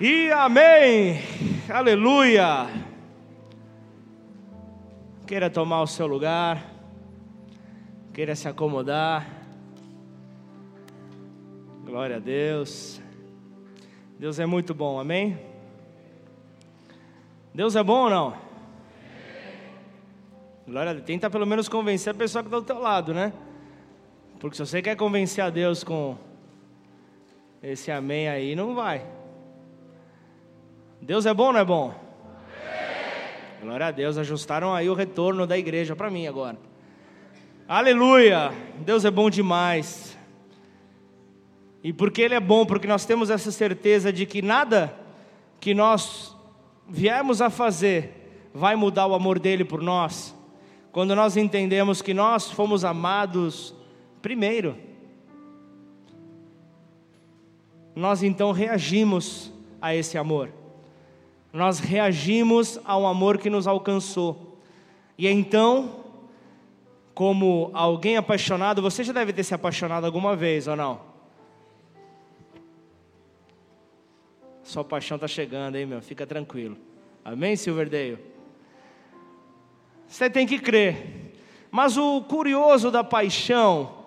E amém. Aleluia. Queira tomar o seu lugar. Queira se acomodar. Glória a Deus. Deus é muito bom, amém? Deus é bom ou não? Glória a Deus. Tenta pelo menos convencer a pessoa que está do teu lado, né? Porque se você quer convencer a Deus com esse amém aí, não vai. Deus é bom ou não é bom? Glória a Deus, ajustaram aí o retorno da igreja para mim agora. Aleluia! Deus é bom demais. E porque Ele é bom, porque nós temos essa certeza de que nada que nós viemos a fazer vai mudar o amor dele por nós. Quando nós entendemos que nós fomos amados primeiro, nós então reagimos a esse amor. Nós reagimos ao amor que nos alcançou. E então, como alguém apaixonado, você já deve ter se apaixonado alguma vez ou não? Sua paixão está chegando, hein, meu? Fica tranquilo. Amém, Silverdale? Você tem que crer. Mas o curioso da paixão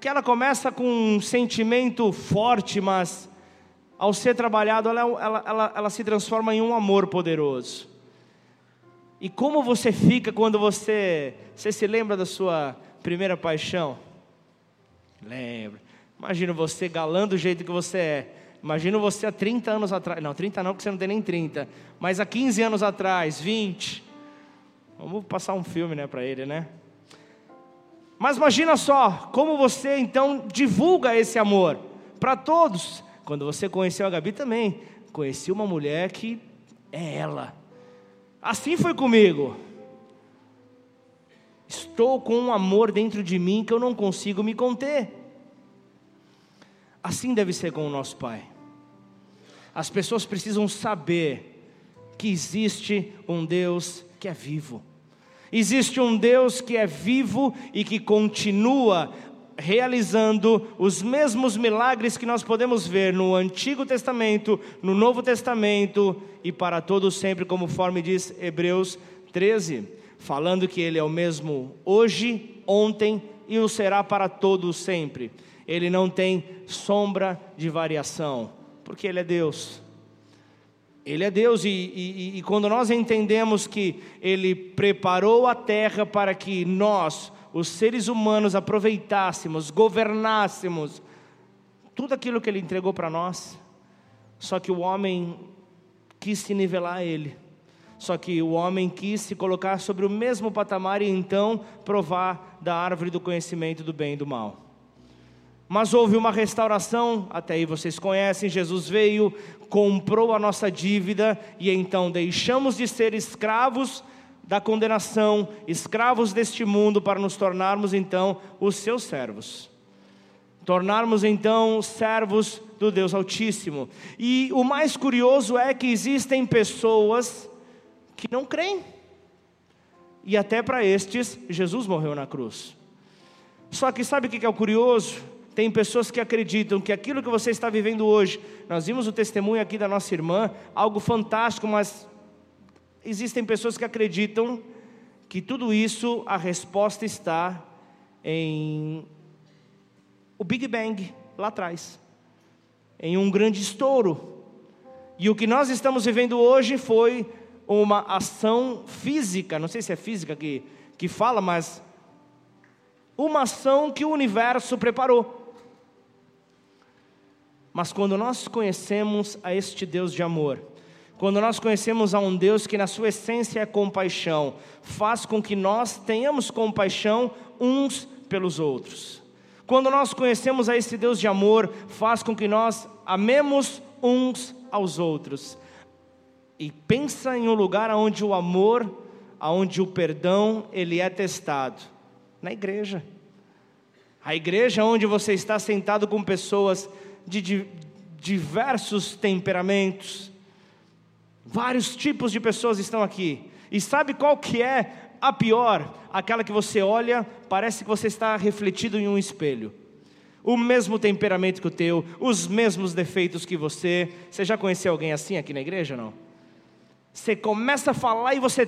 que ela começa com um sentimento forte, mas ao ser trabalhado, ela, ela, ela, ela se transforma em um amor poderoso. E como você fica quando você, você se lembra da sua primeira paixão? Lembra. Imagina você galã do jeito que você é. Imagina você há 30 anos atrás. Não, 30 não, porque você não tem nem 30. Mas há 15 anos atrás, 20. Vamos passar um filme, né, para ele, né? Mas imagina só, como você então divulga esse amor para todos. Quando você conheceu a Gabi também, conheci uma mulher que é ela. Assim foi comigo. Estou com um amor dentro de mim que eu não consigo me conter. Assim deve ser com o nosso Pai. As pessoas precisam saber que existe um Deus que é vivo Existe um Deus que é vivo e que continua realizando os mesmos milagres que nós podemos ver no Antigo Testamento, no Novo Testamento e para todos sempre, conforme diz Hebreus 13, falando que Ele é o mesmo hoje, ontem e o será para todos sempre. Ele não tem sombra de variação, porque Ele é Deus. Ele é Deus, e, e, e, quando nós entendemos que Ele preparou a terra para que nós, os seres humanos, aproveitássemos, governássemos tudo aquilo que Ele entregou para nós, só que o homem quis se nivelar a Ele, só que o homem quis se colocar sobre o mesmo patamar e então provar da árvore do conhecimento do bem e do mal. Mas houve uma restauração, até aí vocês conhecem, Jesus veio, comprou a nossa dívida e então deixamos de ser escravos da condenação, escravos deste mundo, para nos tornarmos então os seus servos. Tornarmos então servos do Deus Altíssimo. E o mais curioso é que existem pessoas que não creem. E até para estes, Jesus morreu na cruz. Só que sabe o que é o curioso? Tem pessoas que acreditam que aquilo que você está vivendo hoje, nós vimos o testemunho aqui da nossa irmã, algo fantástico, mas existem pessoas que acreditam que tudo isso, a resposta está em o Big Bang lá atrás, em um grande estouro. E o que nós estamos vivendo hoje foi uma ação física, não sei se é física que, que fala, mas uma ação que o universo preparou. Mas quando nós conhecemos a este Deus de amor, quando nós conhecemos a um Deus que na sua essência é compaixão, faz com que nós tenhamos compaixão uns pelos outros. Quando nós conhecemos a esse Deus de amor, faz com que nós amemos uns aos outros. E pensa em um lugar onde o amor, onde o perdão, ele é testado, na igreja. A igreja onde você está sentado com pessoas de diversos temperamentos. Vários tipos de pessoas estão aqui. E sabe qual que é a pior? Aquela que você olha, parece que você está refletido em um espelho. o mesmo temperamento que o teu, os mesmos defeitos que você. Você já conheceu alguém assim aqui na igreja não? Você começa a falar e você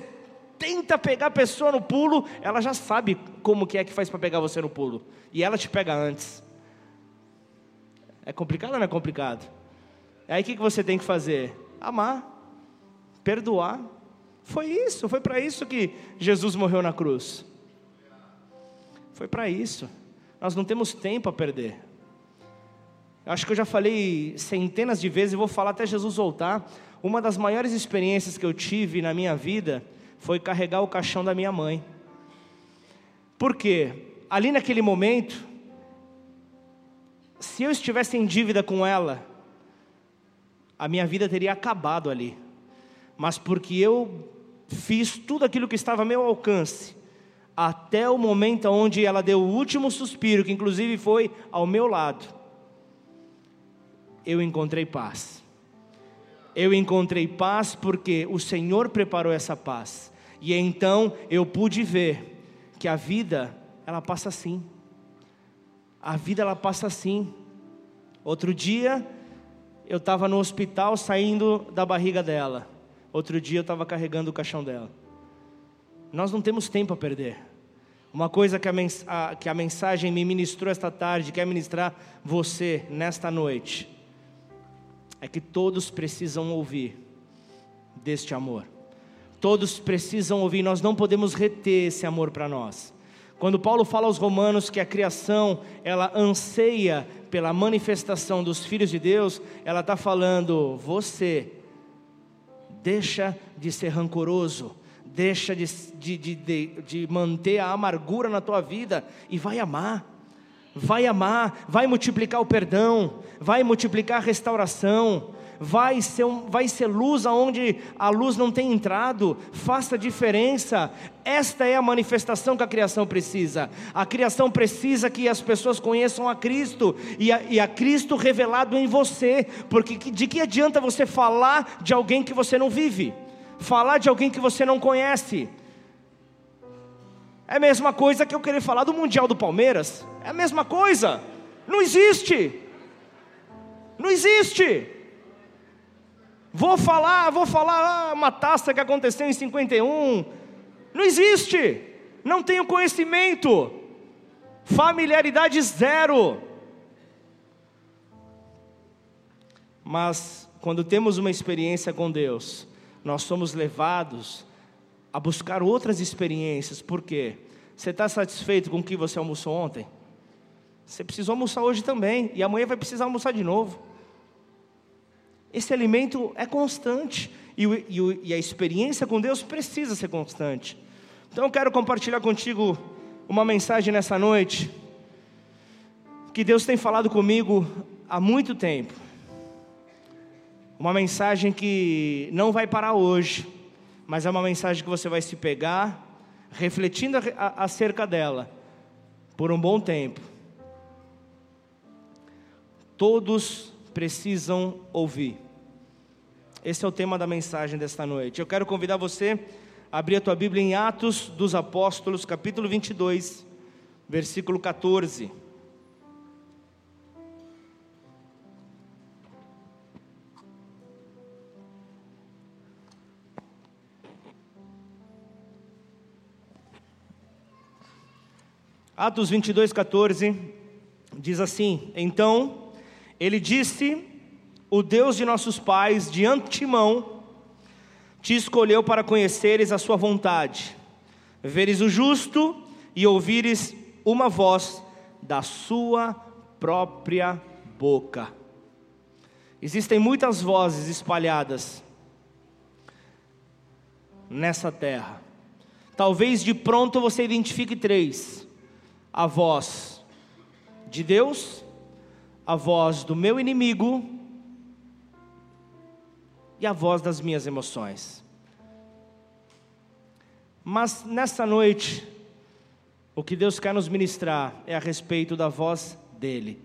tenta pegar a pessoa no pulo, ela já sabe como que é que faz para pegar você no pulo. E ela te pega antes. É complicado ou não é complicado? Aí o que você tem que fazer? Amar, perdoar. Foi isso, foi para isso que Jesus morreu na cruz. Foi para isso. Nós não temos tempo a perder. Acho que eu já falei centenas de vezes e vou falar até Jesus voltar. Uma das maiores experiências que eu tive na minha vida foi carregar o caixão da minha mãe. Por quê? Ali naquele momento, se eu estivesse em dívida com ela, a minha vida teria acabado ali. Mas porque eu fiz tudo aquilo que estava a meu alcance, até o momento onde ela deu o último suspiro, que inclusive foi ao meu lado, eu encontrei paz. Eu encontrei paz porque o Senhor preparou essa paz. E então eu pude ver que a vida, ela passa assim. A vida ela passa assim. Outro dia eu estava no hospital saindo da barriga dela. Outro dia eu estava carregando o caixão dela. Nós não temos tempo a perder. Uma coisa que a, mens a, que a mensagem me ministrou esta tarde, quer ministrar você nesta noite, é que todos precisam ouvir deste amor. Todos precisam ouvir, nós não podemos reter esse amor para nós. Quando Paulo fala aos romanos que a criação, ela anseia pela manifestação dos filhos de Deus, ela está falando, você, deixa de ser rancoroso, deixa de, de, de, de, manter a amargura na tua vida e vai amar. Vai amar, vai multiplicar o perdão, vai multiplicar a restauração, vai ser, vai ser luz aonde a luz não tem entrado, faça diferença. Esta é a manifestação que a criação precisa. A criação precisa que as pessoas conheçam a Cristo e a, e a Cristo revelado em você, porque de que adianta você falar de alguém que você não vive? falar de alguém que você não conhece. É a mesma coisa que eu querer falar do Mundial do Palmeiras. É a mesma coisa. Não existe. Não existe. Vou falar, vou falar ah, uma taça que aconteceu em 51. Não existe. Não tenho conhecimento. Familiaridade zero. Mas quando temos uma experiência com Deus, nós somos levados a buscar outras experiências. Por quê? Você está satisfeito com o que você almoçou ontem? Você precisou almoçar hoje também, e amanhã vai precisar almoçar de novo. Esse alimento é constante, e, o, e, o, e a experiência com Deus precisa ser constante. Então eu quero compartilhar contigo uma mensagem nessa noite, que Deus tem falado comigo há muito tempo. Uma mensagem que não vai parar hoje, mas é uma mensagem que você vai se pegar, refletindo acerca dela, por um bom tempo. Todos precisam ouvir. Esse é o tema da mensagem desta noite. Eu quero convidar você a abrir a tua Bíblia em Atos dos Apóstolos, capítulo 22, versículo 14. Atos 22, 14 diz assim: Então ele disse: O Deus de nossos pais, de antemão, te escolheu para conheceres a sua vontade, veres o justo e ouvires uma voz da sua própria boca. Existem muitas vozes espalhadas nessa terra. Talvez de pronto você identifique três a voz de Deus, a voz do meu inimigo e a voz das minhas emoções. Mas nessa noite, o que Deus quer nos ministrar é a respeito da voz dEle,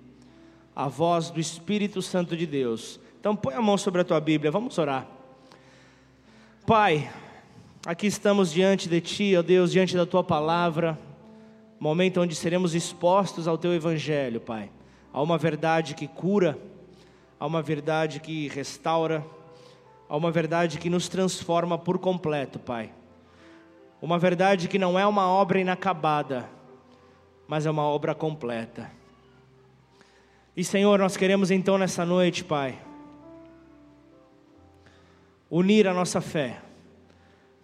a voz do Espírito Santo de Deus. Então põe a mão sobre a tua Bíblia, vamos orar. Pai, aqui estamos diante de Ti, ó Deus, diante da Tua palavra momento onde seremos expostos ao Teu Evangelho, Pai. Há uma verdade que cura, há uma verdade que restaura, há uma verdade que nos transforma por completo, Pai. Uma verdade que não é uma obra inacabada, mas é uma obra completa. E Senhor, nós queremos então nessa noite, Pai, unir a nossa fé,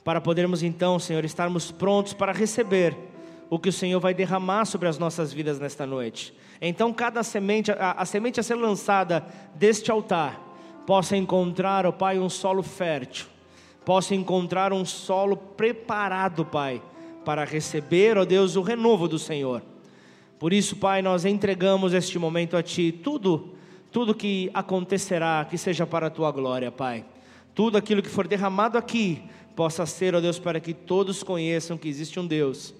para podermos então, Senhor, estarmos prontos para receber o que o Senhor vai derramar sobre as nossas vidas nesta noite. Então, cada semente, a, a semente a ser lançada deste altar, possa encontrar, ó Pai, um solo fértil, possa encontrar um solo preparado, Pai, para receber, ó Deus, o renovo do Senhor. Por isso, Pai, nós entregamos este momento a Ti, tudo, tudo que acontecerá, que seja para a Tua glória, Pai. Tudo aquilo que for derramado aqui, possa ser, ó Deus, para que todos conheçam que existe um Deus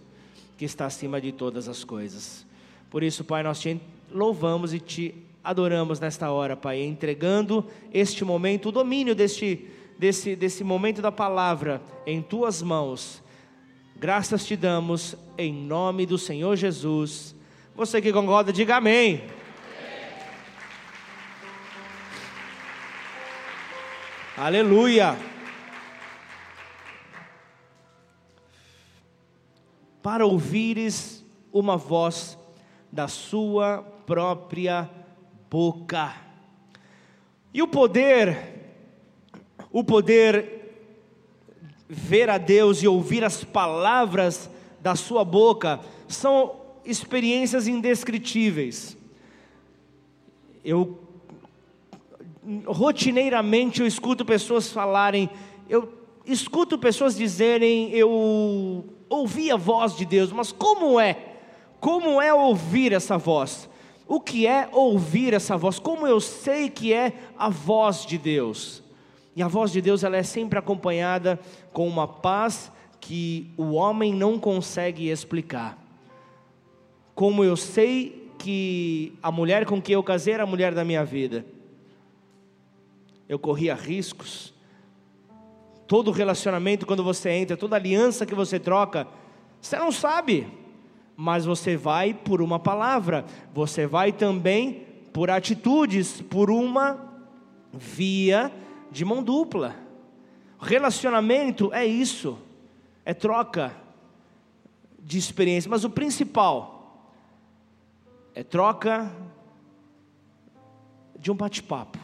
que está acima de todas as coisas. Por isso, Pai, nós te louvamos e te adoramos nesta hora, Pai, entregando este momento, o domínio deste, desse, desse momento da palavra em tuas mãos. Graças te damos em nome do Senhor Jesus. Você que concorda, diga amém. Aleluia. Para ouvires uma voz da sua própria boca. E o poder, o poder ver a Deus e ouvir as palavras da sua boca, são experiências indescritíveis. Eu rotineiramente eu escuto pessoas falarem, eu escuto pessoas dizerem, eu ouvi a voz de Deus, mas como é? Como é ouvir essa voz? O que é ouvir essa voz? Como eu sei que é a voz de Deus? E a voz de Deus ela é sempre acompanhada com uma paz que o homem não consegue explicar. Como eu sei que a mulher com quem eu casei era a mulher da minha vida. Eu corria riscos. Todo relacionamento quando você entra, toda aliança que você troca, você não sabe mas você vai por uma palavra, você vai também por atitudes, por uma via de mão dupla. Relacionamento é isso, é troca de experiência, mas o principal é troca de um bate-papo.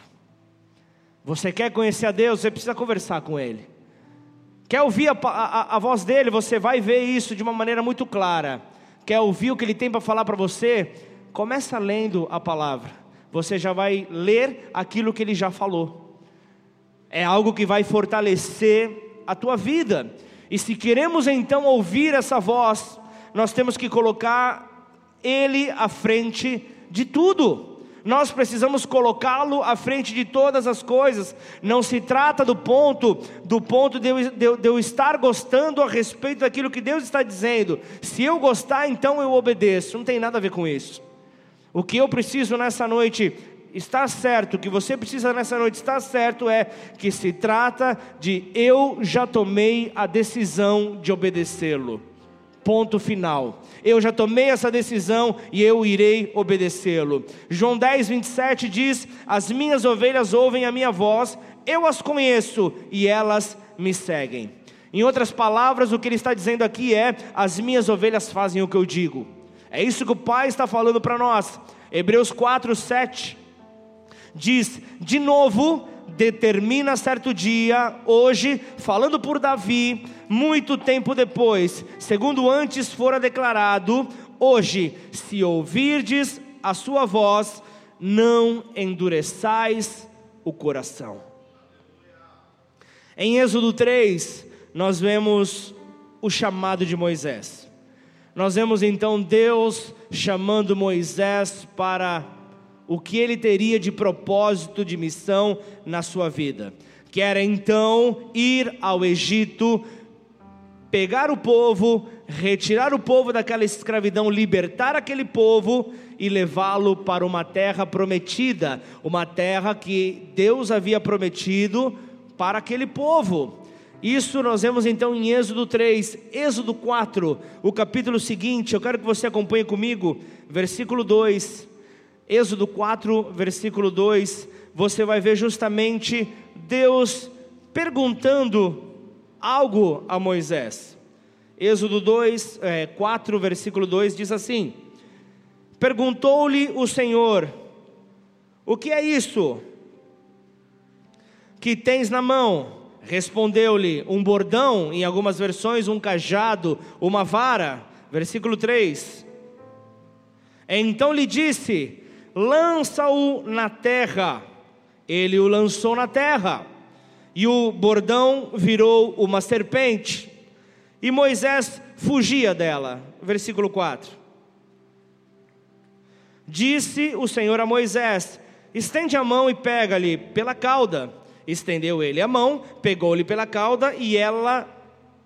Você quer conhecer a Deus, você precisa conversar com Ele. Quer ouvir a, a, a voz dele, você vai ver isso de uma maneira muito clara quer ouvir o que ele tem para falar para você, começa lendo a palavra. Você já vai ler aquilo que ele já falou. É algo que vai fortalecer a tua vida. E se queremos então ouvir essa voz, nós temos que colocar ele à frente de tudo nós precisamos colocá-lo à frente de todas as coisas. Não se trata do ponto, do ponto de eu, de, de eu, estar gostando a respeito daquilo que Deus está dizendo. Se eu gostar, então eu obedeço. Não tem nada a ver com isso. O que eu preciso nessa noite estar certo, o que você precisa nessa noite estar certo é que se trata de eu já tomei a decisão de obedecê-lo. Ponto final. Eu já tomei essa decisão e eu irei obedecê-lo. João 10, 27 diz: As minhas ovelhas ouvem a minha voz, eu as conheço e elas me seguem. Em outras palavras, o que ele está dizendo aqui é: As minhas ovelhas fazem o que eu digo. É isso que o Pai está falando para nós. Hebreus 4, 7 diz: De novo, determina certo dia, hoje, falando por Davi, muito tempo depois, segundo antes fora declarado, hoje, se ouvirdes a sua voz, não endureçais o coração. Em Êxodo 3, nós vemos o chamado de Moisés. Nós vemos então Deus chamando Moisés para o que ele teria de propósito, de missão na sua vida. Que era então ir ao Egito, pegar o povo, retirar o povo daquela escravidão, libertar aquele povo e levá-lo para uma terra prometida, uma terra que Deus havia prometido para aquele povo. Isso nós vemos então em Êxodo 3, Êxodo 4, o capítulo seguinte, eu quero que você acompanhe comigo, versículo 2. Êxodo 4, versículo 2, você vai ver justamente Deus perguntando algo a Moisés. Êxodo 2, é, 4, versículo 2 diz assim: Perguntou-lhe o Senhor: O que é isso que tens na mão? Respondeu-lhe: Um bordão, em algumas versões, um cajado, uma vara. Versículo 3. Então lhe disse: Lança-o na terra. Ele o lançou na terra, e o bordão virou uma serpente, e Moisés fugia dela. Versículo 4. Disse o Senhor a Moisés: Estende a mão e pega-lhe pela cauda. Estendeu ele a mão, pegou-lhe pela cauda e ela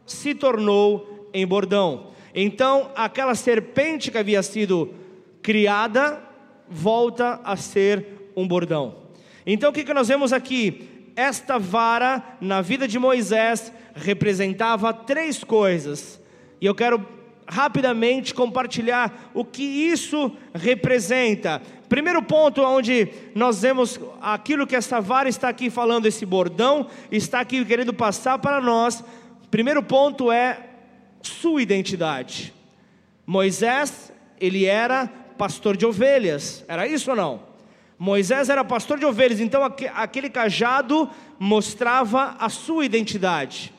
se tornou em bordão. Então, aquela serpente que havia sido criada volta a ser um bordão. Então, o que, que nós vemos aqui? Esta vara na vida de Moisés representava três coisas, e eu quero rapidamente compartilhar o que isso representa. Primeiro ponto onde nós vemos aquilo que essa vara está aqui falando, esse bordão está aqui querendo passar para nós. Primeiro ponto é sua identidade. Moisés, ele era pastor de ovelhas, era isso ou não? Moisés era pastor de ovelhas, então aquele cajado mostrava a sua identidade,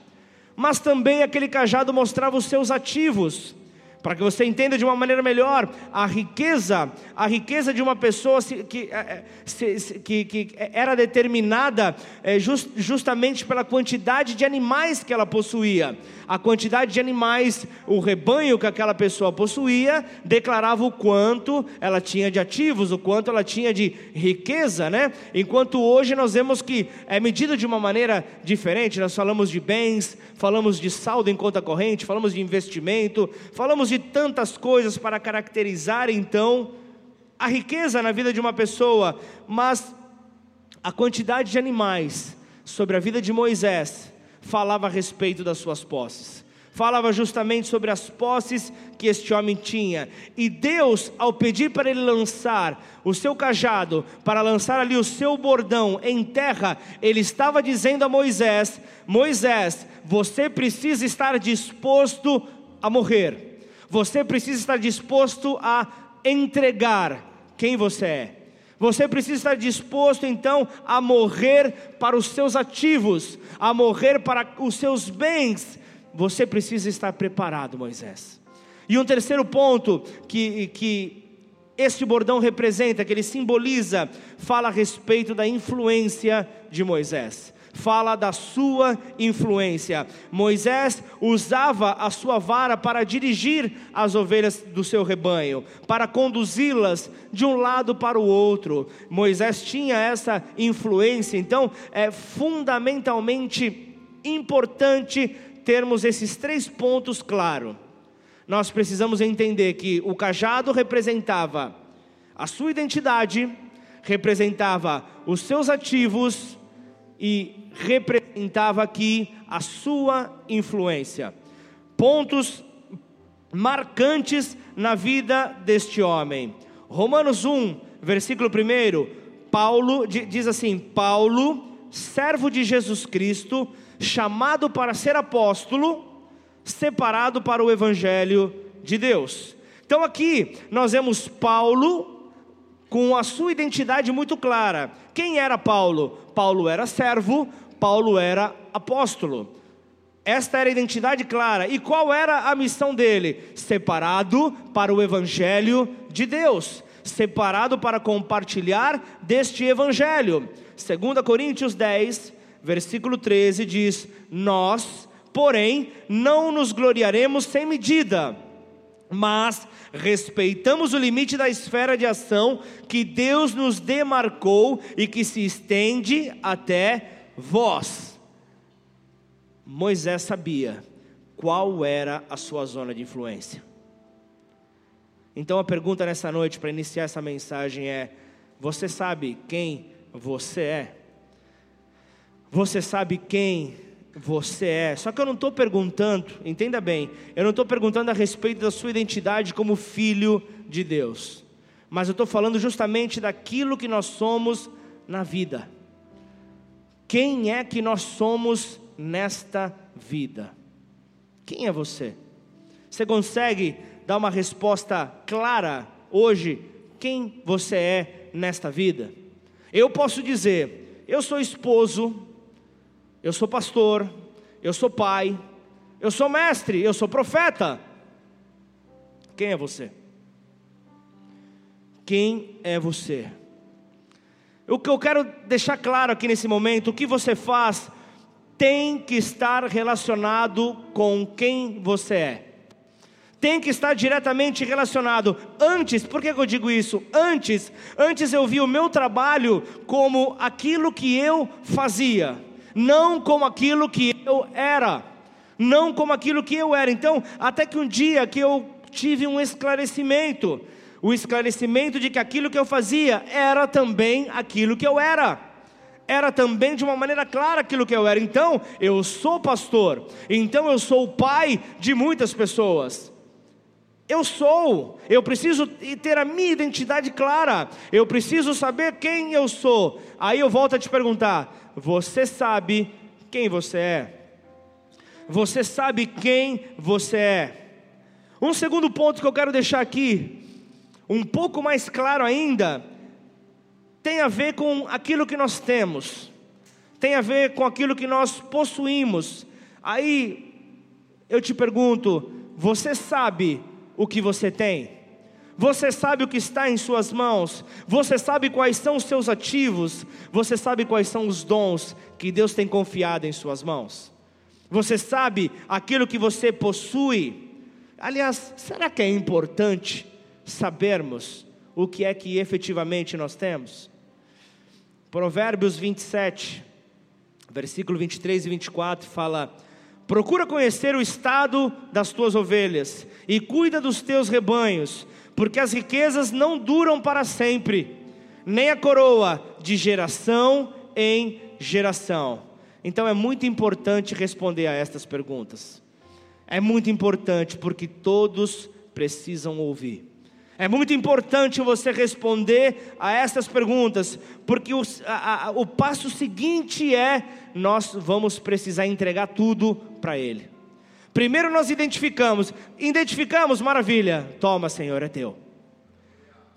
mas também aquele cajado mostrava os seus ativos. Para que você entenda de uma maneira melhor, a riqueza, a riqueza de uma pessoa que, é, é, que, que era determinada é, justamente pela quantidade de animais que ela possuía. A quantidade de animais, o rebanho que aquela pessoa possuía, declarava o quanto ela tinha de ativos, o quanto ela tinha de riqueza, né? Enquanto hoje nós vemos que é medido de uma maneira diferente, nós falamos de bens, falamos de saldo em conta corrente, falamos de investimento, falamos de tantas coisas para caracterizar então a riqueza na vida de uma pessoa, mas a quantidade de animais sobre a vida de Moisés falava a respeito das suas posses. Falava justamente sobre as posses que este homem tinha. E Deus, ao pedir para ele lançar o seu cajado, para lançar ali o seu bordão em terra, ele estava dizendo a Moisés: Moisés, você precisa estar disposto a morrer. Você precisa estar disposto a entregar quem você é. Você precisa estar disposto então a morrer para os seus ativos, a morrer para os seus bens. Você precisa estar preparado, Moisés. E um terceiro ponto que, que este bordão representa, que ele simboliza, fala a respeito da influência de Moisés fala da sua influência. Moisés usava a sua vara para dirigir as ovelhas do seu rebanho, para conduzi-las de um lado para o outro. Moisés tinha essa influência, então é fundamentalmente importante termos esses três pontos claros. Nós precisamos entender que o cajado representava a sua identidade, representava os seus ativos e representava aqui a sua influência. Pontos marcantes na vida deste homem. Romanos 1, versículo 1, Paulo diz assim: Paulo, servo de Jesus Cristo, chamado para ser apóstolo, separado para o evangelho de Deus. Então aqui nós vemos Paulo com a sua identidade muito clara. Quem era Paulo? Paulo era servo, Paulo era apóstolo. Esta era a identidade clara. E qual era a missão dele? Separado para o evangelho de Deus, separado para compartilhar deste evangelho. 2 Coríntios 10, versículo 13 diz: Nós, porém, não nos gloriaremos sem medida, mas respeitamos o limite da esfera de ação que Deus nos demarcou e que se estende até vós. Moisés sabia qual era a sua zona de influência. Então a pergunta nessa noite para iniciar essa mensagem é: você sabe quem você é? Você sabe quem você é? Só que eu não estou perguntando, entenda bem, eu não estou perguntando a respeito da sua identidade como filho de Deus. mas eu estou falando justamente daquilo que nós somos na vida. Quem é que nós somos nesta vida? Quem é você? Você consegue dar uma resposta clara hoje? Quem você é nesta vida? Eu posso dizer: eu sou esposo, eu sou pastor, eu sou pai, eu sou mestre, eu sou profeta. Quem é você? Quem é você? O que eu quero deixar claro aqui nesse momento, o que você faz tem que estar relacionado com quem você é. Tem que estar diretamente relacionado. Antes, por que eu digo isso? Antes, antes eu vi o meu trabalho como aquilo que eu fazia, não como aquilo que eu era, não como aquilo que eu era. Então, até que um dia que eu tive um esclarecimento, o esclarecimento de que aquilo que eu fazia era também aquilo que eu era era também de uma maneira clara aquilo que eu era. Então, eu sou pastor, então eu sou o pai de muitas pessoas. Eu sou, eu preciso ter a minha identidade clara, eu preciso saber quem eu sou. Aí eu volto a te perguntar: você sabe quem você é? Você sabe quem você é? Um segundo ponto que eu quero deixar aqui, um pouco mais claro ainda, tem a ver com aquilo que nós temos, tem a ver com aquilo que nós possuímos. Aí eu te pergunto: você sabe o que você tem? Você sabe o que está em suas mãos? Você sabe quais são os seus ativos? Você sabe quais são os dons que Deus tem confiado em suas mãos? Você sabe aquilo que você possui? Aliás, será que é importante sabermos o que é que efetivamente nós temos? Provérbios 27, versículo 23 e 24 fala: Procura conhecer o estado das tuas ovelhas e cuida dos teus rebanhos, porque as riquezas não duram para sempre, nem a coroa de geração em geração. Então é muito importante responder a estas perguntas. É muito importante porque todos precisam ouvir. É muito importante você responder a essas perguntas, porque o, a, a, o passo seguinte é: nós vamos precisar entregar tudo para Ele. Primeiro nós identificamos, identificamos, maravilha, toma Senhor, é teu.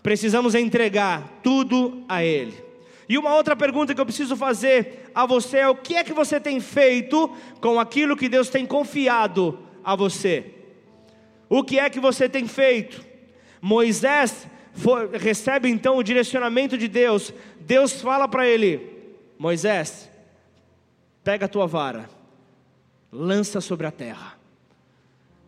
Precisamos entregar tudo a Ele. E uma outra pergunta que eu preciso fazer a você é: o que é que você tem feito com aquilo que Deus tem confiado a você? O que é que você tem feito? Moisés for, recebe então o direcionamento de Deus. Deus fala para ele: Moisés, pega a tua vara, lança sobre a terra.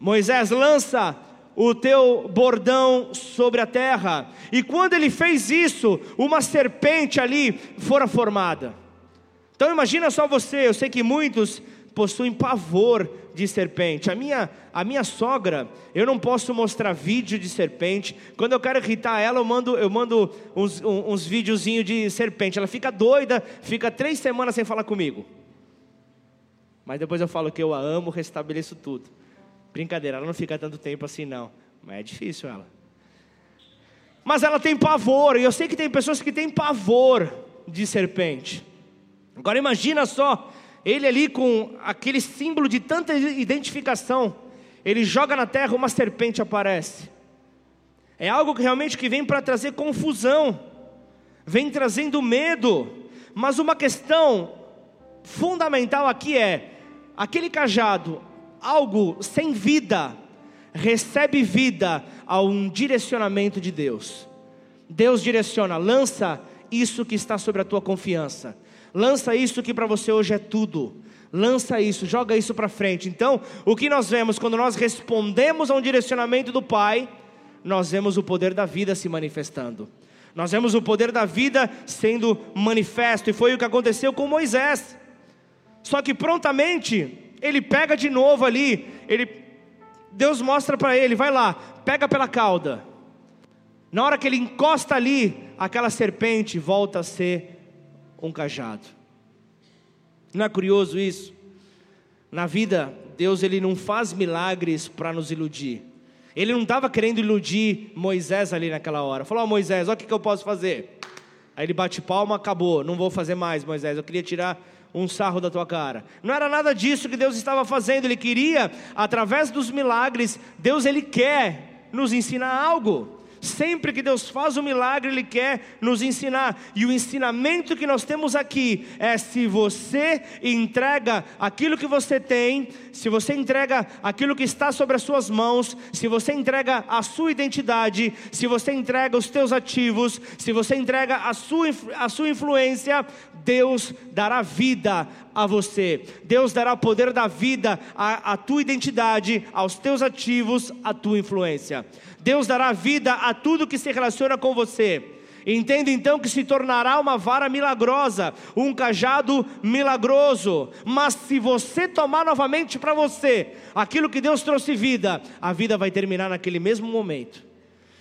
Moisés lança o teu bordão sobre a terra. E quando ele fez isso, uma serpente ali fora formada. Então imagina só você, eu sei que muitos possuem pavor de serpente. A minha, a minha sogra, eu não posso mostrar vídeo de serpente. Quando eu quero irritar ela, eu mando, eu mando uns, uns, videozinhos de serpente. Ela fica doida, fica três semanas sem falar comigo. Mas depois eu falo que eu a amo, restabeleço tudo. Brincadeira, ela não fica tanto tempo assim não. Mas é difícil ela. Mas ela tem pavor, e eu sei que tem pessoas que têm pavor de serpente. Agora imagina só ele ali com aquele símbolo de tanta identificação, ele joga na terra, uma serpente aparece. É algo que realmente que vem para trazer confusão, vem trazendo medo. Mas uma questão fundamental aqui é: aquele cajado, algo sem vida, recebe vida a um direcionamento de Deus. Deus direciona, lança isso que está sobre a tua confiança. Lança isso que para você hoje é tudo. Lança isso, joga isso para frente. Então, o que nós vemos quando nós respondemos a um direcionamento do Pai, nós vemos o poder da vida se manifestando. Nós vemos o poder da vida sendo manifesto, e foi o que aconteceu com Moisés. Só que prontamente ele pega de novo ali, ele Deus mostra para ele, vai lá, pega pela cauda. Na hora que ele encosta ali, aquela serpente volta a ser um cajado. Não é curioso isso? Na vida, Deus ele não faz milagres para nos iludir. Ele não estava querendo iludir Moisés ali naquela hora. Falou: oh, Moisés, olha o que, que eu posso fazer. Aí ele bate palma, acabou. Não vou fazer mais, Moisés. Eu queria tirar um sarro da tua cara. Não era nada disso que Deus estava fazendo. Ele queria, através dos milagres, Deus ele quer nos ensinar algo. Sempre que Deus faz um milagre, Ele quer nos ensinar. E o ensinamento que nós temos aqui é: se você entrega aquilo que você tem, se você entrega aquilo que está sobre as suas mãos, se você entrega a sua identidade, se você entrega os teus ativos, se você entrega a sua, a sua influência, Deus dará vida a você. Deus dará poder da vida à, à tua identidade, aos teus ativos, à tua influência. Deus dará vida a tudo que se relaciona com você. Entenda então que se tornará uma vara milagrosa, um cajado milagroso. Mas se você tomar novamente para você aquilo que Deus trouxe vida, a vida vai terminar naquele mesmo momento.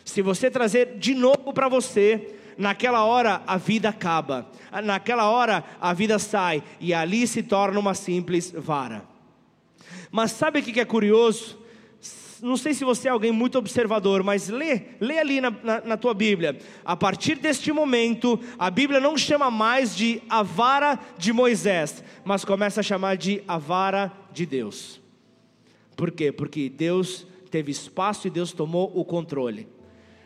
Se você trazer de novo para você, naquela hora a vida acaba, naquela hora a vida sai e ali se torna uma simples vara. Mas sabe o que é curioso? não sei se você é alguém muito observador, mas lê, lê ali na, na, na, tua Bíblia. A partir deste momento, a Bíblia não chama mais de a vara de Moisés, mas começa a chamar de a vara de Deus. Por quê? Porque Deus teve espaço e Deus tomou o controle.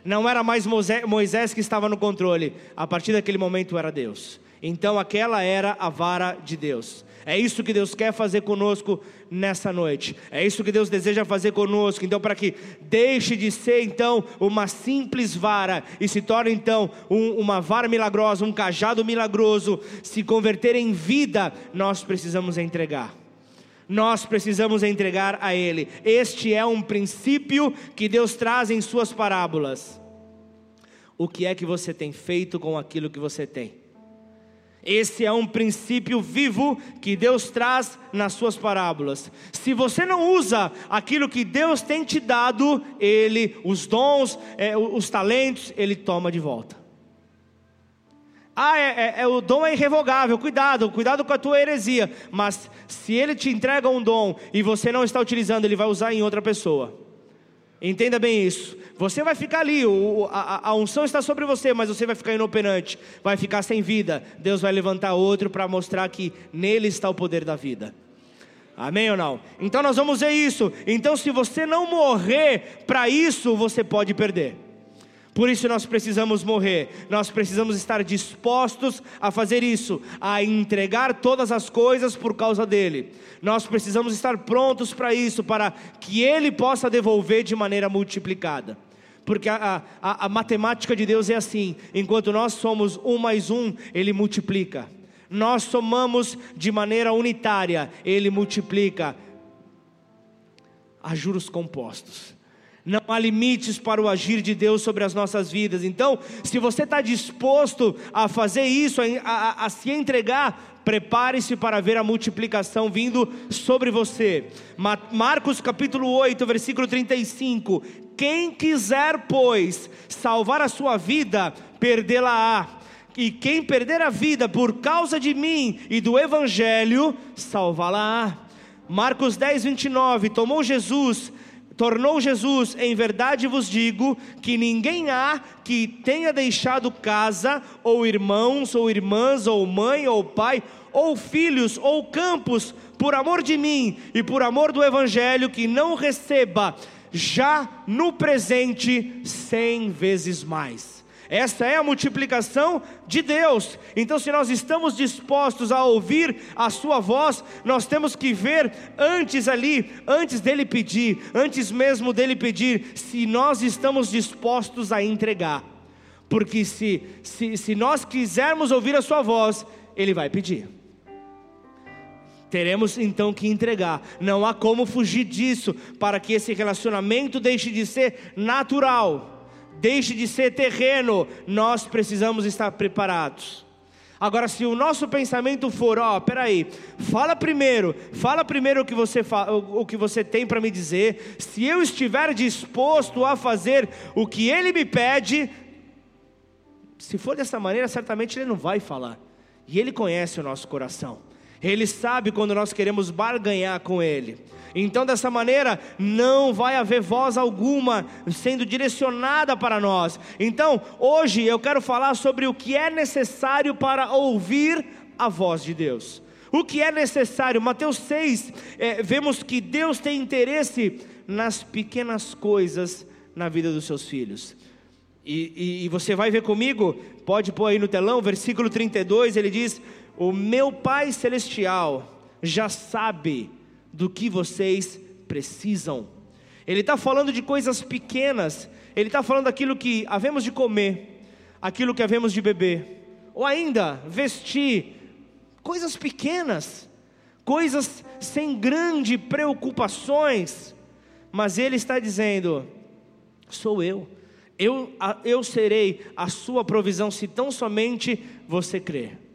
Não era mais Moisés que estava no controle, a partir daquele momento era Deus. Então aquela era a vara de Deus. É isso que Deus quer fazer conosco nessa noite. É isso que Deus deseja fazer conosco. Então, para que deixe de ser então uma simples vara e se torne então um, uma vara milagrosa, um cajado milagroso, se converter em vida, nós precisamos entregar. Nós precisamos entregar a Ele. Este é um princípio que Deus traz em Suas parábolas. O que é que você tem feito com aquilo que você tem? Esse é um princípio vivo que Deus traz nas suas parábolas. Se você não usa aquilo que Deus tem te dado, Ele, os dons, é, os talentos, Ele toma de volta. Ah, é, é, é, o dom é irrevogável, cuidado, cuidado com a tua heresia. Mas se Ele te entrega um dom e você não está utilizando, Ele vai usar em outra pessoa. Entenda bem isso. Você vai ficar ali, o, a, a, unção está sobre você, mas você vai ficar inoperante, vai ficar sem vida. Deus vai levantar outro para mostrar que nele está o poder da vida. Amém ou não? Então nós vamos ver isso. Então, se você não morrer para isso, você pode perder. Por isso nós precisamos morrer, nós precisamos estar dispostos a fazer isso, a entregar todas as coisas por causa dele. Nós precisamos estar prontos para isso, para que ele possa devolver de maneira multiplicada. Porque a, a, a matemática de Deus é assim: enquanto nós somos um mais um, ele multiplica. Nós somamos de maneira unitária, ele multiplica a juros compostos não há limites para o agir de Deus sobre as nossas vidas. Então, se você está disposto a fazer isso, a, a, a se entregar, prepare-se para ver a multiplicação vindo sobre você. Marcos capítulo 8, versículo 35. Quem quiser, pois, salvar a sua vida, perdê-la-á. E quem perder a vida por causa de mim e do Evangelho, salvá-la-á. Marcos 10, 29. Tomou Jesus tornou Jesus, em verdade vos digo, que ninguém há que tenha deixado casa, ou irmãos, ou irmãs, ou mãe, ou pai, ou filhos, ou campos, por amor de mim e por amor do Evangelho, que não receba já no presente cem vezes mais. Esta é a multiplicação de Deus. Então, se nós estamos dispostos a ouvir a Sua voz, nós temos que ver antes ali, antes dele pedir, antes mesmo dele pedir, se nós estamos dispostos a entregar. Porque se, se, se nós quisermos ouvir a Sua voz, Ele vai pedir. Teremos então que entregar, não há como fugir disso, para que esse relacionamento deixe de ser natural deixe de ser terreno, nós precisamos estar preparados. Agora, se o nosso pensamento for, ó, peraí, fala primeiro, fala primeiro o que você, o que você tem para me dizer, se eu estiver disposto a fazer o que ele me pede, se for dessa maneira, certamente ele não vai falar, e ele conhece o nosso coração. Ele sabe quando nós queremos barganhar com Ele. Então, dessa maneira, não vai haver voz alguma sendo direcionada para nós. Então, hoje eu quero falar sobre o que é necessário para ouvir a voz de Deus. O que é necessário? Mateus 6, é, vemos que Deus tem interesse nas pequenas coisas na vida dos seus filhos. E, e, e, você vai ver comigo, pode pôr aí no telão, versículo 32, ele diz: O meu Pai Celestial já sabe do que vocês precisam. Ele está falando de coisas pequenas, ele está falando daquilo que havemos de comer, aquilo que havemos de beber, ou ainda vestir, coisas pequenas, coisas sem grandes preocupações, mas ele está dizendo: sou eu, eu, eu serei a sua provisão se tão somente você crer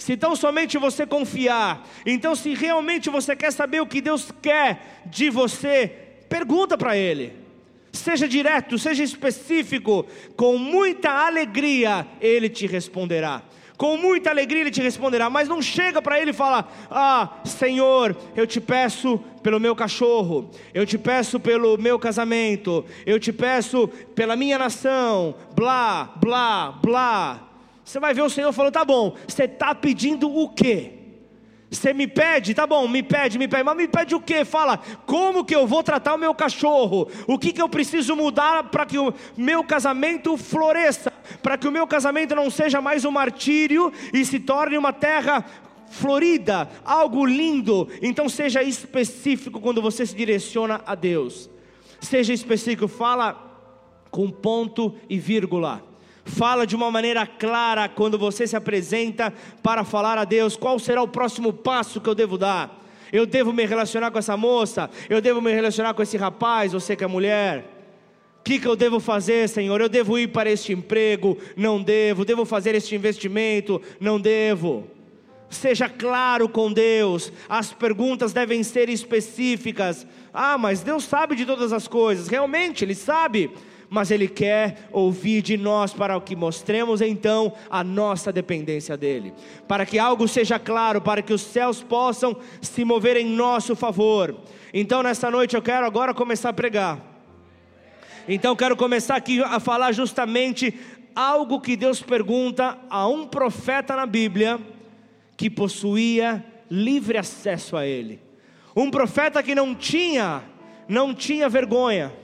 se tão somente você confiar, então se realmente você quer saber o que Deus quer de você, pergunta para Ele. Seja direto, seja específico, com muita alegria Ele te responderá. Com muita alegria Ele te responderá, mas não chega para Ele e fala: Ah, Senhor, eu te peço pelo meu cachorro, eu te peço pelo meu casamento, eu te peço pela minha nação, blá, blá, blá. Você vai ver o Senhor falando: tá bom, você está pedindo o quê? Você me pede, tá bom, me pede, me pede, mas me pede o quê? Fala, como que eu vou tratar o meu cachorro? O que, que eu preciso mudar para que o meu casamento floresça? Para que o meu casamento não seja mais um martírio e se torne uma terra florida, algo lindo. Então seja específico quando você se direciona a Deus. Seja específico, fala com ponto e vírgula. Fala de uma maneira clara quando você se apresenta para falar a Deus qual será o próximo passo que eu devo dar. Eu devo me relacionar com essa moça, eu devo me relacionar com esse rapaz, você que é mulher. O que, que eu devo fazer, Senhor? Eu devo ir para este emprego? Não devo. Devo fazer este investimento? Não devo. Seja claro com Deus, as perguntas devem ser específicas. Ah, mas Deus sabe de todas as coisas, realmente, Ele sabe mas Ele quer ouvir de nós para que mostremos então a nossa dependência dEle, para que algo seja claro, para que os céus possam se mover em nosso favor. Então, nessa noite, eu quero agora começar a pregar. Então, quero começar aqui a falar justamente algo que Deus pergunta a um profeta na Bíblia que possuía livre acesso a Ele. Um profeta que não tinha, não tinha vergonha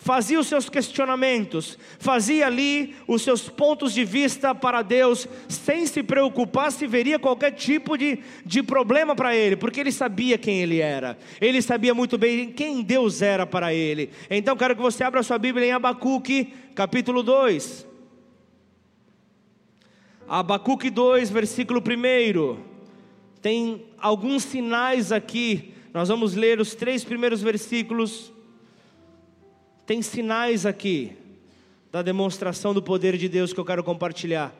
fazia os seus questionamentos, fazia ali os seus pontos de vista para Deus, sem se preocupar se veria qualquer tipo de, de problema para ele, porque ele sabia quem ele era, ele sabia muito bem quem Deus era para ele. Então quero que você abra sua Bíblia em Abacuque, capítulo 2. Abacuque 2, versículo 1. Tem alguns sinais aqui, nós vamos ler os três primeiros versículos tem sinais aqui da demonstração do poder de Deus que eu quero compartilhar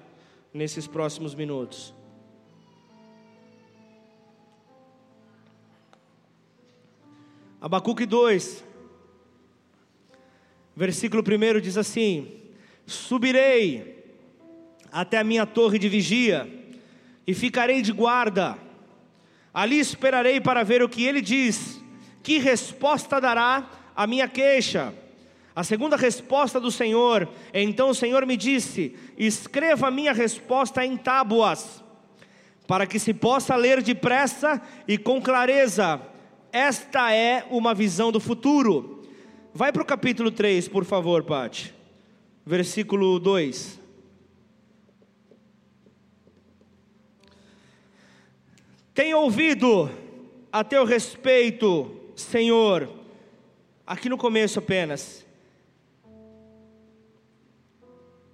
nesses próximos minutos. Abacuque 2, versículo 1 diz assim: Subirei até a minha torre de vigia e ficarei de guarda, ali esperarei para ver o que ele diz, que resposta dará a minha queixa. A segunda resposta do Senhor, então o Senhor me disse: escreva a minha resposta em tábuas, para que se possa ler depressa e com clareza. Esta é uma visão do futuro. Vai para o capítulo 3, por favor, Pati. Versículo 2. Tenho ouvido a teu respeito, Senhor, aqui no começo apenas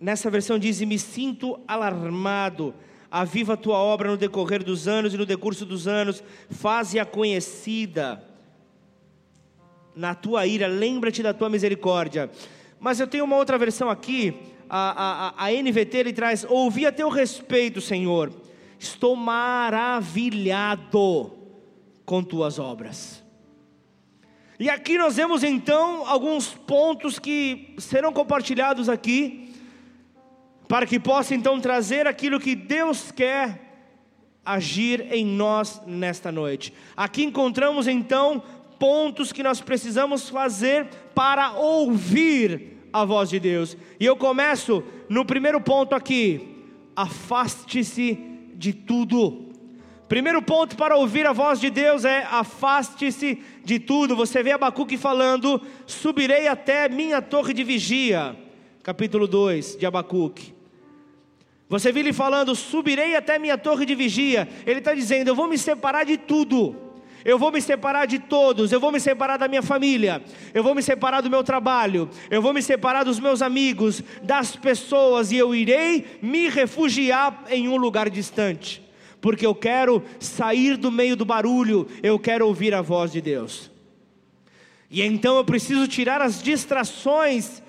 Nessa versão diz: me sinto alarmado. Aviva a tua obra no decorrer dos anos e no decurso dos anos, faze-a conhecida. Na tua ira, lembra-te da tua misericórdia. Mas eu tenho uma outra versão aqui, a, a, a NVT ele traz: Ouvi a teu respeito, Senhor, estou maravilhado com tuas obras. E aqui nós vemos então alguns pontos que serão compartilhados aqui para que possa então trazer aquilo que Deus quer agir em nós nesta noite. Aqui encontramos então pontos que nós precisamos fazer para ouvir a voz de Deus. E eu começo no primeiro ponto aqui: afaste-se de tudo. Primeiro ponto para ouvir a voz de Deus é afaste-se de tudo. Você vê Abacuque falando: subirei até minha torre de vigia. Capítulo 2 de Abacuque. Você vê ele falando: subirei até minha torre de vigia. Ele está dizendo: eu vou me separar de tudo. Eu vou me separar de todos, eu vou me separar da minha família, eu vou me separar do meu trabalho, eu vou me separar dos meus amigos, das pessoas, e eu irei me refugiar em um lugar distante porque eu quero sair do meio do barulho, eu quero ouvir a voz de Deus. E então eu preciso tirar as distrações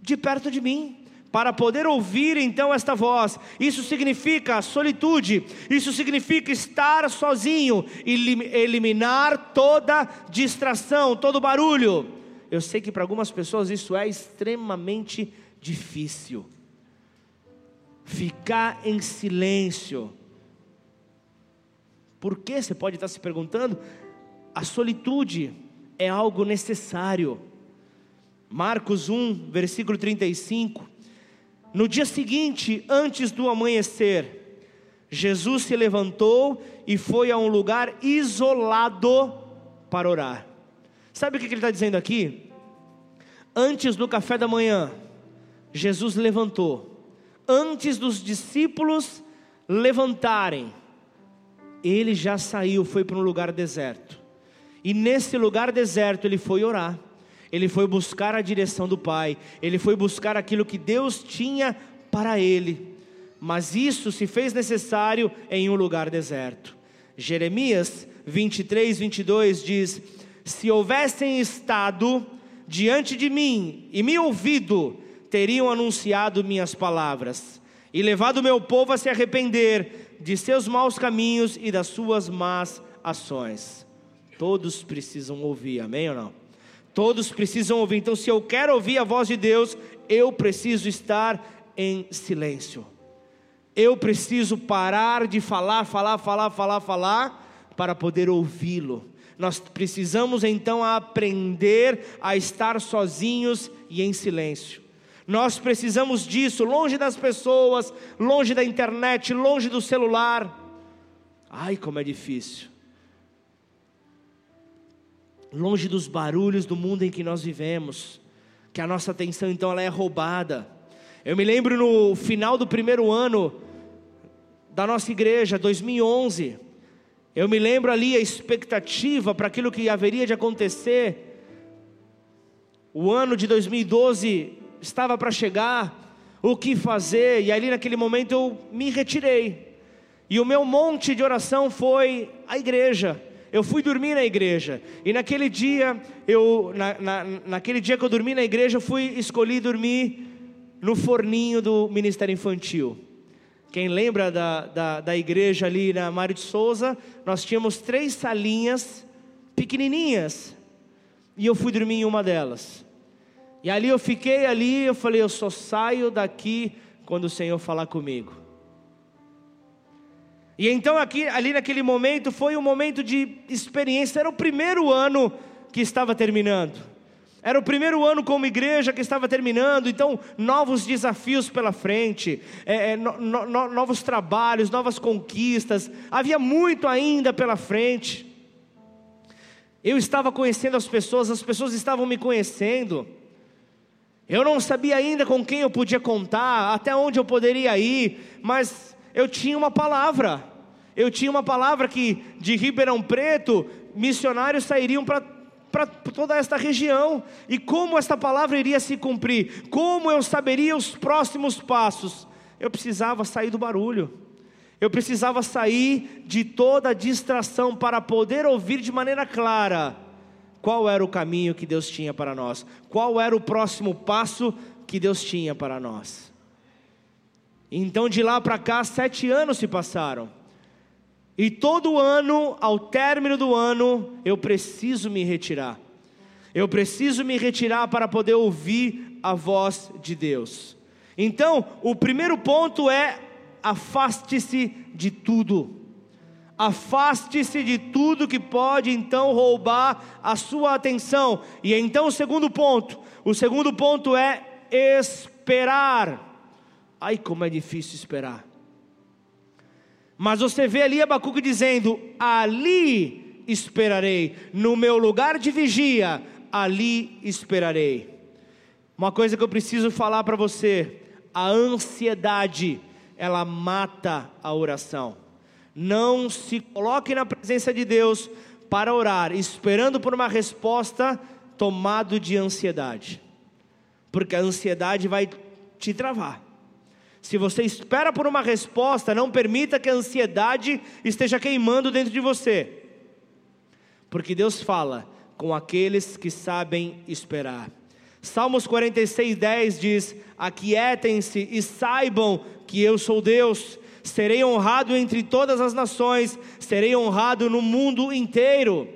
de perto de mim, para poder ouvir então esta voz. Isso significa solitude, isso significa estar sozinho e eliminar toda distração, todo barulho. Eu sei que para algumas pessoas isso é extremamente difícil. Ficar em silêncio por que você pode estar se perguntando? A solitude é algo necessário. Marcos 1, versículo 35. No dia seguinte, antes do amanhecer, Jesus se levantou e foi a um lugar isolado para orar. Sabe o que ele está dizendo aqui? Antes do café da manhã, Jesus levantou. Antes dos discípulos levantarem, ele já saiu, foi para um lugar deserto. E nesse lugar deserto ele foi orar. Ele foi buscar a direção do Pai. Ele foi buscar aquilo que Deus tinha para ele. Mas isso se fez necessário em um lugar deserto. Jeremias 23, 22 diz: Se houvessem estado diante de mim e me ouvido, teriam anunciado minhas palavras e levado meu povo a se arrepender de seus maus caminhos e das suas más ações. Todos precisam ouvir, amém ou não? Todos precisam ouvir. Então, se eu quero ouvir a voz de Deus, eu preciso estar em silêncio. Eu preciso parar de falar, falar, falar, falar, falar, para poder ouvi-lo. Nós precisamos então aprender a estar sozinhos e em silêncio. Nós precisamos disso, longe das pessoas, longe da internet, longe do celular. Ai, como é difícil. Longe dos barulhos do mundo em que nós vivemos, que a nossa atenção então ela é roubada. Eu me lembro no final do primeiro ano da nossa igreja, 2011. Eu me lembro ali a expectativa para aquilo que haveria de acontecer. O ano de 2012 estava para chegar, o que fazer, e ali naquele momento eu me retirei. E o meu monte de oração foi a igreja. Eu fui dormir na igreja. E naquele dia, eu, na, na, naquele dia que eu dormi na igreja, eu fui escolhi dormir no forninho do Ministério Infantil. Quem lembra da, da, da igreja ali na Mário de Souza, nós tínhamos três salinhas pequenininhas. E eu fui dormir em uma delas. E ali eu fiquei ali, eu falei, eu só saio daqui quando o Senhor falar comigo. E então aqui, ali naquele momento foi um momento de experiência, era o primeiro ano que estava terminando. Era o primeiro ano como igreja que estava terminando, então novos desafios pela frente, é, é, no, no, novos trabalhos, novas conquistas, havia muito ainda pela frente. Eu estava conhecendo as pessoas, as pessoas estavam me conhecendo. Eu não sabia ainda com quem eu podia contar, até onde eu poderia ir, mas eu tinha uma palavra. Eu tinha uma palavra que de Ribeirão Preto, missionários sairiam para para toda esta região e como esta palavra iria se cumprir, como eu saberia os próximos passos. Eu precisava sair do barulho, eu precisava sair de toda a distração para poder ouvir de maneira clara qual era o caminho que Deus tinha para nós, qual era o próximo passo que Deus tinha para nós. Então de lá para cá, sete anos se passaram. E todo ano, ao término do ano, eu preciso me retirar. Eu preciso me retirar para poder ouvir a voz de Deus. Então, o primeiro ponto é afaste-se de tudo. Afaste-se de tudo que pode então roubar a sua atenção. E então o segundo ponto, o segundo ponto é esperar. Ai, como é difícil esperar. Mas você vê ali Abacuque dizendo: Ali esperarei, no meu lugar de vigia, ali esperarei. Uma coisa que eu preciso falar para você: a ansiedade, ela mata a oração. Não se coloque na presença de Deus para orar, esperando por uma resposta, tomado de ansiedade, porque a ansiedade vai te travar. Se você espera por uma resposta, não permita que a ansiedade esteja queimando dentro de você, porque Deus fala com aqueles que sabem esperar. Salmos 46, 10 diz: Aquietem-se e saibam que eu sou Deus, serei honrado entre todas as nações, serei honrado no mundo inteiro.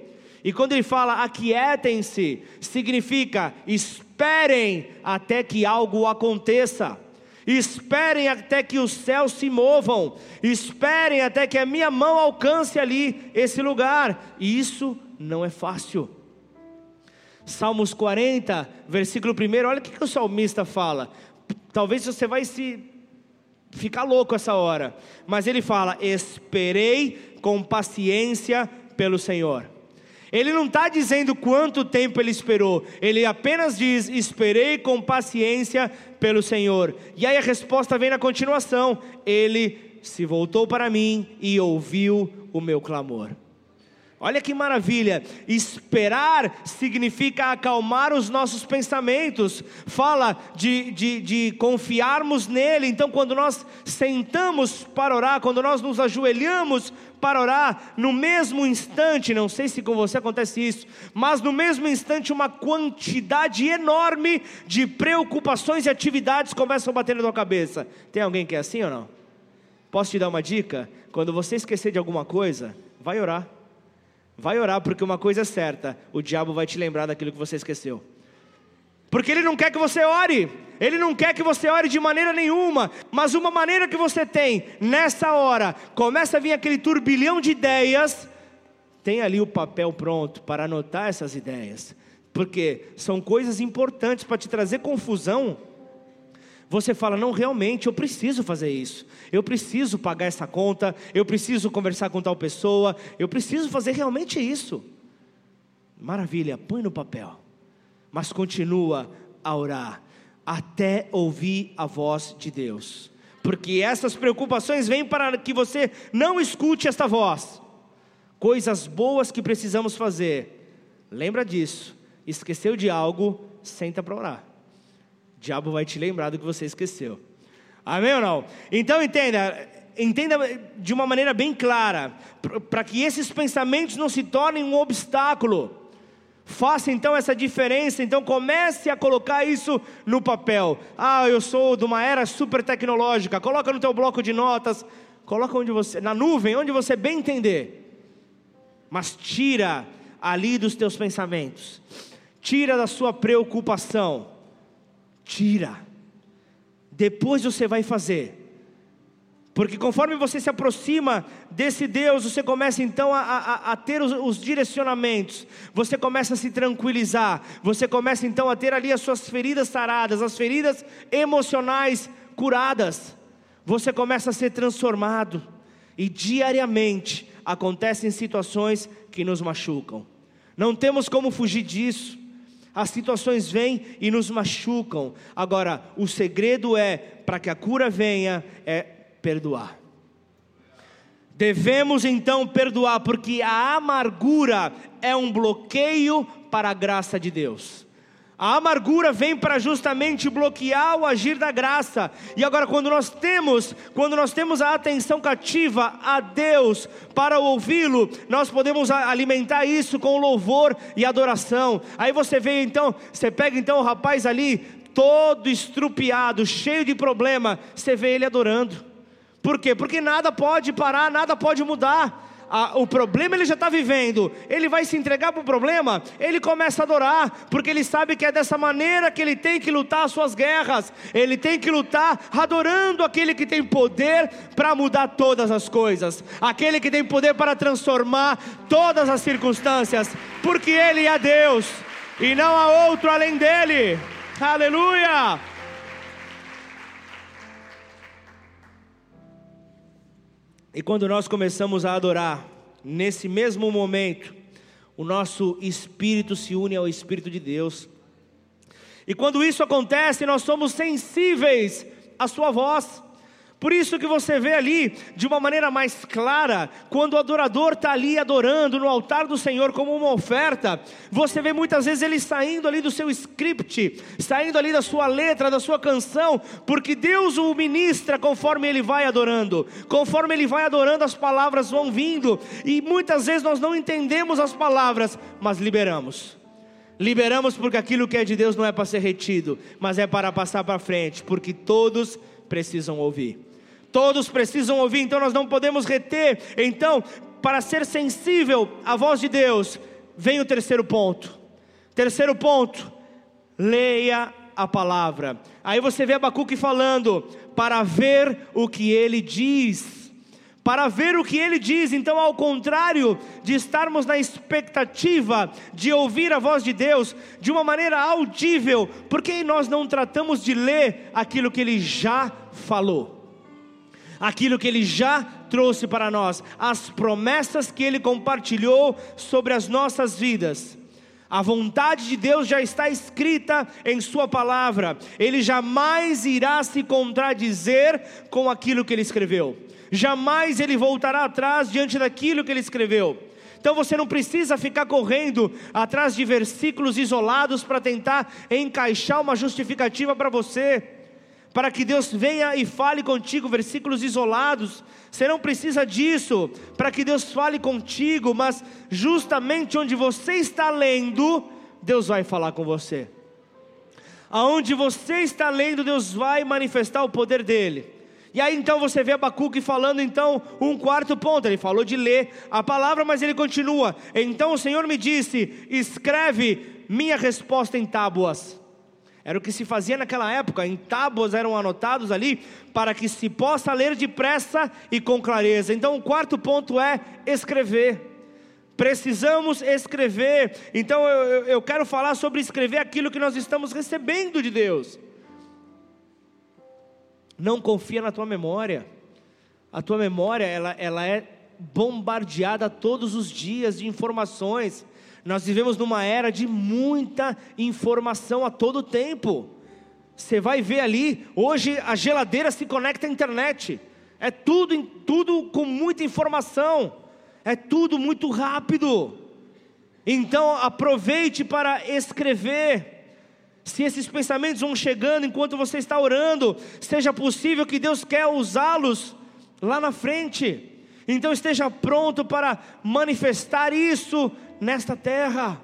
E quando ele fala aquietem-se, significa esperem até que algo aconteça. Esperem até que os céus se movam, esperem até que a minha mão alcance ali esse lugar, e isso não é fácil. Salmos 40, versículo 1, olha o que, que o salmista fala. Talvez você vai se ficar louco essa hora, mas ele fala: Esperei com paciência pelo Senhor. Ele não está dizendo quanto tempo ele esperou, ele apenas diz: Esperei com paciência pelo Senhor. E aí a resposta vem na continuação: Ele se voltou para mim e ouviu o meu clamor. Olha que maravilha! Esperar significa acalmar os nossos pensamentos, fala de, de, de, confiarmos nele. Então, quando nós sentamos para orar, quando nós nos ajoelhamos para orar, no mesmo instante, não sei se com você acontece isso, mas no mesmo instante, uma quantidade enorme de preocupações e atividades começam a bater na tua cabeça. Tem alguém que é assim ou não? Posso te dar uma dica? Quando você esquecer de alguma coisa, vai orar. Vai orar, porque uma coisa é certa: o diabo vai te lembrar daquilo que você esqueceu. Porque ele não quer que você ore, ele não quer que você ore de maneira nenhuma, mas uma maneira que você tem nessa hora, começa a vir aquele turbilhão de ideias, tem ali o papel pronto para anotar essas ideias, porque são coisas importantes para te trazer confusão. Você fala: não, realmente eu preciso fazer isso, eu preciso pagar essa conta, eu preciso conversar com tal pessoa, eu preciso fazer realmente isso. Maravilha, põe no papel, mas continua a orar até ouvir a voz de Deus, porque essas preocupações vêm para que você não escute esta voz. Coisas boas que precisamos fazer, lembra disso. Esqueceu de algo, senta para orar. O diabo vai te lembrar do que você esqueceu. Amém ou não? Então entenda, entenda de uma maneira bem clara, para que esses pensamentos não se tornem um obstáculo. Faça então essa diferença, então comece a colocar isso no papel. Ah, eu sou de uma era super tecnológica. Coloca no teu bloco de notas, coloca onde você, na nuvem, onde você bem entender. Mas tira ali dos teus pensamentos. Tira da sua preocupação Tira. Depois você vai fazer. Porque conforme você se aproxima desse Deus, você começa então a, a, a ter os, os, direcionamentos, você começa a se tranquilizar, você começa então a ter ali as suas feridas saradas, as feridas emocionais curadas, você começa a ser transformado, e diariamente acontecem situações que nos machucam, não temos como fugir disso, as situações vêm e nos machucam. Agora, o segredo é, para que a cura venha, é perdoar. Devemos então perdoar, porque a amargura é um bloqueio para a graça de Deus. A amargura vem para justamente bloquear o agir da graça. E agora quando nós temos, quando nós temos a atenção cativa a Deus para ouvi-lo, nós podemos alimentar isso com louvor e adoração. Aí você vê então, você pega então o rapaz ali todo estrupiado, cheio de problema, você vê ele adorando. Por quê? Porque nada pode parar, nada pode mudar o problema ele já está vivendo, ele vai se entregar para o problema, ele começa a adorar, porque ele sabe que é dessa maneira que ele tem que lutar as suas guerras, ele tem que lutar adorando aquele que tem poder para mudar todas as coisas, aquele que tem poder para transformar todas as circunstâncias, porque ele é Deus e não há outro além dele. Aleluia! E quando nós começamos a adorar, nesse mesmo momento, o nosso espírito se une ao Espírito de Deus. E quando isso acontece, nós somos sensíveis à Sua voz. Por isso que você vê ali, de uma maneira mais clara, quando o adorador está ali adorando no altar do Senhor como uma oferta, você vê muitas vezes ele saindo ali do seu script, saindo ali da sua letra, da sua canção, porque Deus o ministra conforme ele vai adorando, conforme ele vai adorando, as palavras vão vindo, e muitas vezes nós não entendemos as palavras, mas liberamos. Liberamos porque aquilo que é de Deus não é para ser retido, mas é para passar para frente, porque todos precisam ouvir todos precisam ouvir, então nós não podemos reter. Então, para ser sensível à voz de Deus, vem o terceiro ponto. Terceiro ponto, leia a palavra. Aí você vê Abacuque falando, para ver o que ele diz. Para ver o que ele diz, então, ao contrário de estarmos na expectativa de ouvir a voz de Deus de uma maneira audível, porque nós não tratamos de ler aquilo que ele já falou? Aquilo que Ele já trouxe para nós, as promessas que Ele compartilhou sobre as nossas vidas. A vontade de Deus já está escrita em Sua palavra, Ele jamais irá se contradizer com aquilo que Ele escreveu, jamais Ele voltará atrás diante daquilo que Ele escreveu. Então você não precisa ficar correndo atrás de versículos isolados para tentar encaixar uma justificativa para você para que Deus venha e fale contigo, versículos isolados. Você não precisa disso para que Deus fale contigo, mas justamente onde você está lendo, Deus vai falar com você. Aonde você está lendo, Deus vai manifestar o poder dele. E aí então você vê Abacuque falando então um quarto ponto, ele falou de ler a palavra, mas ele continua. Então o Senhor me disse: "Escreve minha resposta em tábuas". Era o que se fazia naquela época, em tábuas eram anotados ali, para que se possa ler depressa e com clareza. Então, o quarto ponto é escrever. Precisamos escrever. Então, eu, eu quero falar sobre escrever aquilo que nós estamos recebendo de Deus. Não confia na tua memória. A tua memória, ela, ela é bombardeada todos os dias de informações. Nós vivemos numa era de muita informação a todo tempo. Você vai ver ali, hoje a geladeira se conecta à internet. É tudo, tudo com muita informação. É tudo muito rápido. Então aproveite para escrever. Se esses pensamentos vão chegando enquanto você está orando, seja possível que Deus quer usá-los lá na frente. Então esteja pronto para manifestar isso nesta terra.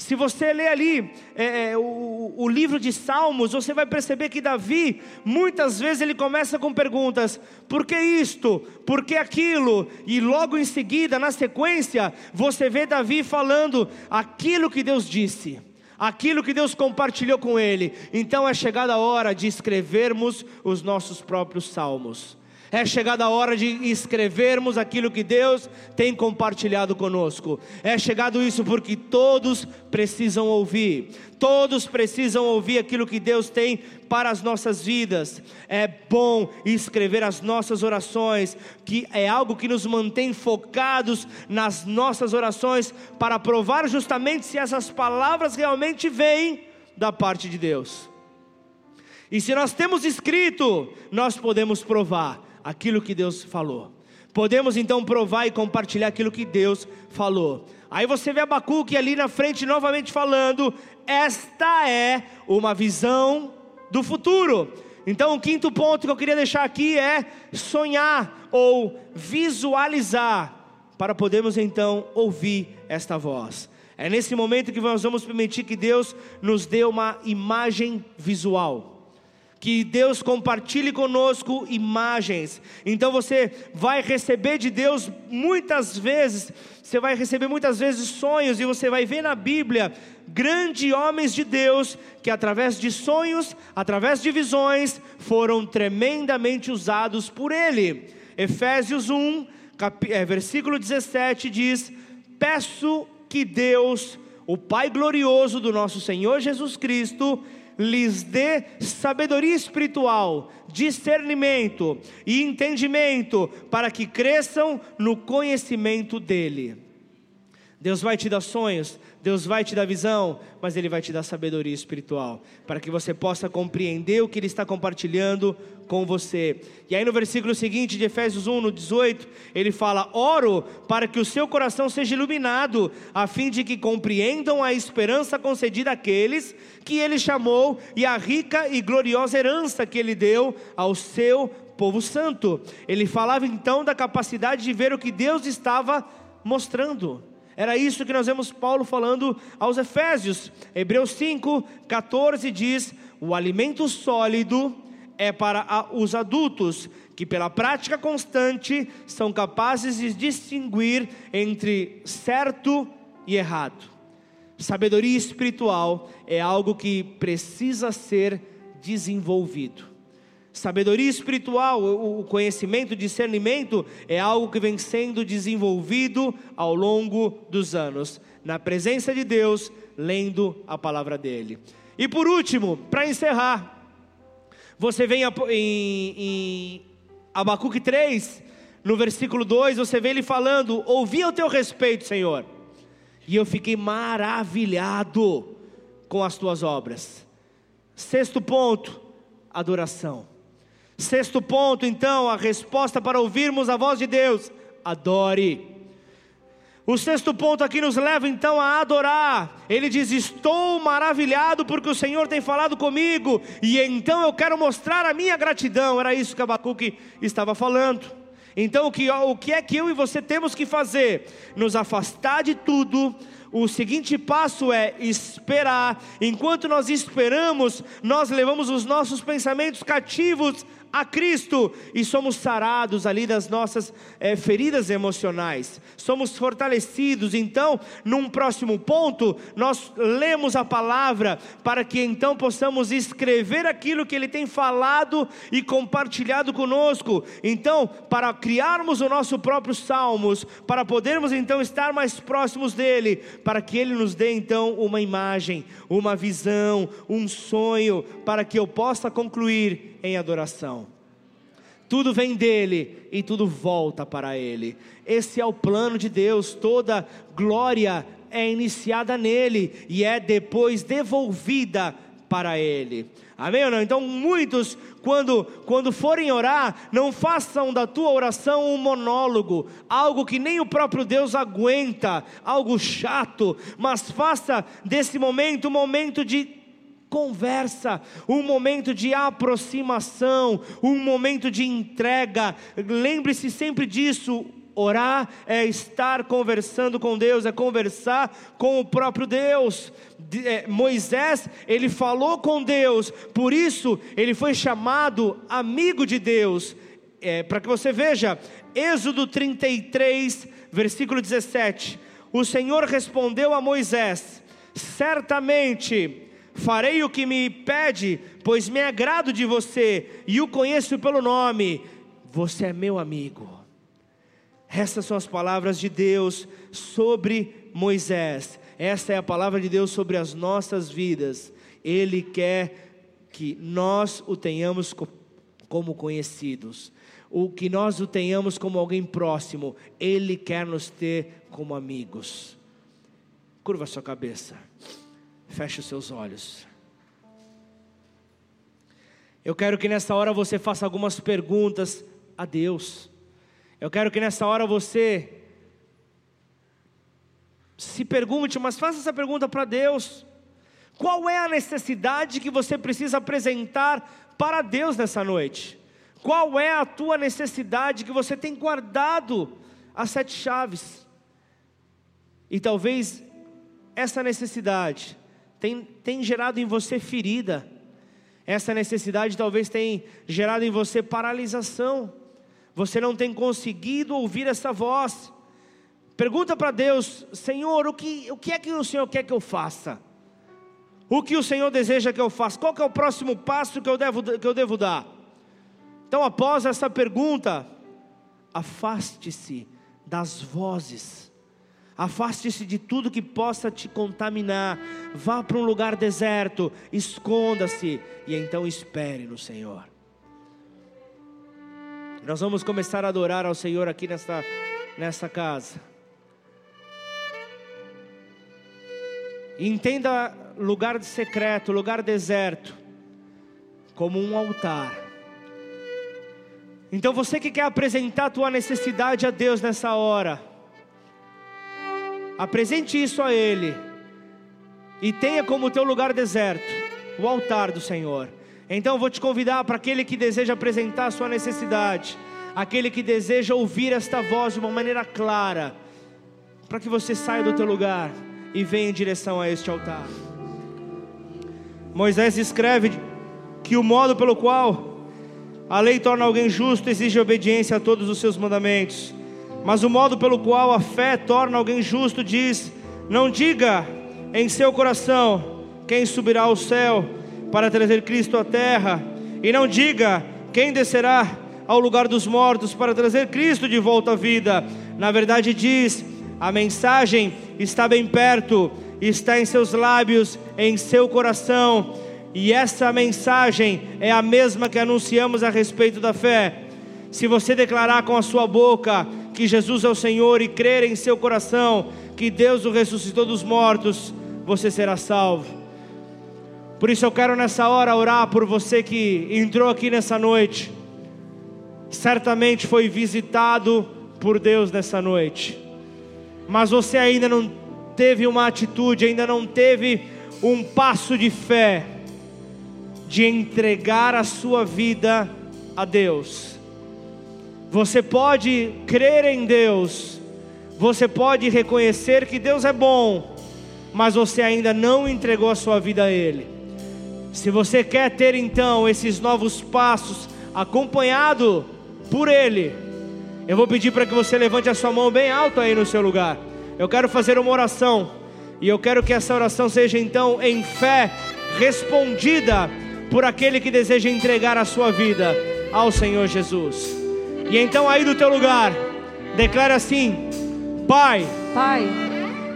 Se você ler ali é, é, o, o, livro de Salmos, você vai perceber que Davi, muitas vezes ele começa com perguntas: por que isto? Por que aquilo? E logo em seguida, na sequência, você vê Davi falando aquilo que Deus disse, aquilo que Deus compartilhou com ele. Então é chegada a hora de escrevermos os nossos próprios salmos. É chegada a hora de escrevermos aquilo que Deus tem compartilhado conosco. É chegado isso porque todos precisam ouvir. Todos precisam ouvir aquilo que Deus tem para as nossas vidas. É bom escrever as nossas orações, que é algo que nos mantém focados nas nossas orações para provar justamente se essas palavras realmente vêm da parte de Deus. E se nós temos escrito, nós podemos provar aquilo que Deus falou. Podemos então provar e compartilhar aquilo que Deus falou. Aí você vê Abacuque ali na frente novamente falando: esta é uma visão do futuro. Então, o quinto ponto que eu queria deixar aqui é sonhar ou visualizar, para podermos então ouvir esta voz. É nesse momento que nós vamos permitir que Deus nos dê uma imagem visual que Deus compartilhe conosco imagens. Então você vai receber de Deus muitas vezes, você vai receber muitas vezes sonhos e você vai ver na Bíblia grandes homens de Deus que através de sonhos, através de visões, foram tremendamente usados por ele. Efésios 1, cap... é, versículo 17 diz: Peço que Deus, o Pai glorioso do nosso Senhor Jesus Cristo, lhes dê sabedoria espiritual, discernimento e entendimento, para que cresçam no conhecimento dEle. Deus vai te dar sonhos, Deus vai te dar visão, mas Ele vai te dar sabedoria espiritual, para que você possa compreender o que Ele está compartilhando com você. E aí no versículo seguinte de Efésios 1, no 18, ele fala: Oro para que o seu coração seja iluminado, a fim de que compreendam a esperança concedida àqueles que Ele chamou e a rica e gloriosa herança que Ele deu ao seu povo santo. Ele falava então da capacidade de ver o que Deus estava mostrando. Era isso que nós vemos Paulo falando aos Efésios. Hebreus 5, 14 diz: O alimento sólido é para os adultos, que pela prática constante são capazes de distinguir entre certo e errado. Sabedoria espiritual é algo que precisa ser desenvolvido. Sabedoria espiritual, o conhecimento, o discernimento é algo que vem sendo desenvolvido ao longo dos anos, na presença de Deus, lendo a palavra dele. E por último, para encerrar, você vem em, em Abacuque 3, no versículo 2, você vê ele falando: Ouvi ao teu respeito, Senhor, e eu fiquei maravilhado com as tuas obras. Sexto ponto, adoração. Sexto ponto, então, a resposta para ouvirmos a voz de Deus: adore. O sexto ponto aqui nos leva então a adorar. Ele diz: Estou maravilhado porque o Senhor tem falado comigo, e então eu quero mostrar a minha gratidão. Era isso que Abacuque estava falando. Então, o que, o que é que eu e você temos que fazer? Nos afastar de tudo. O seguinte passo é esperar. Enquanto nós esperamos, nós levamos os nossos pensamentos cativos a Cristo e somos sarados ali das nossas é, feridas emocionais, somos fortalecidos. Então, num próximo ponto, nós lemos a palavra para que então possamos escrever aquilo que Ele tem falado e compartilhado conosco. Então, para criarmos o nosso próprio salmos, para podermos então estar mais próximos dele, para que Ele nos dê então uma imagem, uma visão, um sonho, para que eu possa concluir em adoração. Tudo vem dele e tudo volta para ele. Esse é o plano de Deus, toda glória é iniciada nele e é depois devolvida para ele. Amém ou não? Então, muitos, quando, quando forem orar, não façam da tua oração um monólogo, algo que nem o próprio Deus aguenta, algo chato, mas faça desse momento um momento de conversa, um momento de aproximação, um momento de entrega. Lembre-se sempre disso. Orar é estar conversando com Deus, é conversar com o próprio Deus. É, Moisés, ele falou com Deus, por isso ele foi chamado amigo de Deus. É, Para que você veja, Êxodo 33, versículo 17: O Senhor respondeu a Moisés: Certamente Farei o que me pede, pois me agrado de você e o conheço pelo nome. Você é meu amigo. Essas são as palavras de Deus sobre Moisés. Essa é a palavra de Deus sobre as nossas vidas. Ele quer que nós o tenhamos como conhecidos, o que nós o tenhamos como alguém próximo. Ele quer nos ter como amigos. Curva sua cabeça. Feche os seus olhos. Eu quero que nessa hora você faça algumas perguntas a Deus. Eu quero que nessa hora você se pergunte, mas faça essa pergunta para Deus. Qual é a necessidade que você precisa apresentar para Deus nessa noite? Qual é a tua necessidade que você tem guardado as sete chaves? E talvez essa necessidade tem, tem gerado em você ferida, Essa necessidade talvez tenha gerado em você paralisação. Você não tem conseguido ouvir essa voz. Pergunta para Deus: Senhor, o que, o que é que o Senhor quer que eu faça? O que o Senhor deseja que eu faça? Qual é o próximo passo que eu devo, que eu devo dar? Então, após essa pergunta, afaste-se das vozes, afaste-se de tudo que possa te contaminar, vá para um lugar deserto, esconda-se e então espere no Senhor. Nós vamos começar a adorar ao Senhor aqui nesta, nessa casa. Entenda lugar secreto, lugar deserto, como um altar então você que quer apresentar a tua necessidade a Deus nessa hora, apresente isso a Ele e tenha como teu lugar deserto o altar do Senhor. Então vou te convidar para aquele que deseja apresentar a sua necessidade, aquele que deseja ouvir esta voz de uma maneira clara, para que você saia do teu lugar e venha em direção a este altar. Moisés escreve que o modo pelo qual a lei torna alguém justo exige obediência a todos os seus mandamentos. Mas o modo pelo qual a fé torna alguém justo diz: Não diga em seu coração quem subirá ao céu para trazer Cristo à terra, e não diga quem descerá ao lugar dos mortos para trazer Cristo de volta à vida. Na verdade, diz: a mensagem está bem perto, está em seus lábios, em seu coração e essa mensagem é a mesma que anunciamos a respeito da fé. Se você declarar com a sua boca que Jesus é o Senhor e crer em seu coração que Deus o ressuscitou dos mortos, você será salvo. Por isso eu quero nessa hora orar por você que entrou aqui nessa noite. Certamente foi visitado por Deus nessa noite. Mas você ainda não teve uma atitude, ainda não teve um passo de fé de entregar a sua vida a Deus. Você pode crer em Deus, você pode reconhecer que Deus é bom, mas você ainda não entregou a sua vida a Ele. Se você quer ter então esses novos passos acompanhado por Ele, eu vou pedir para que você levante a sua mão bem alto aí no seu lugar. Eu quero fazer uma oração e eu quero que essa oração seja então em fé respondida por aquele que deseja entregar a sua vida ao Senhor Jesus. E então aí do teu lugar, declara assim: Pai, Pai,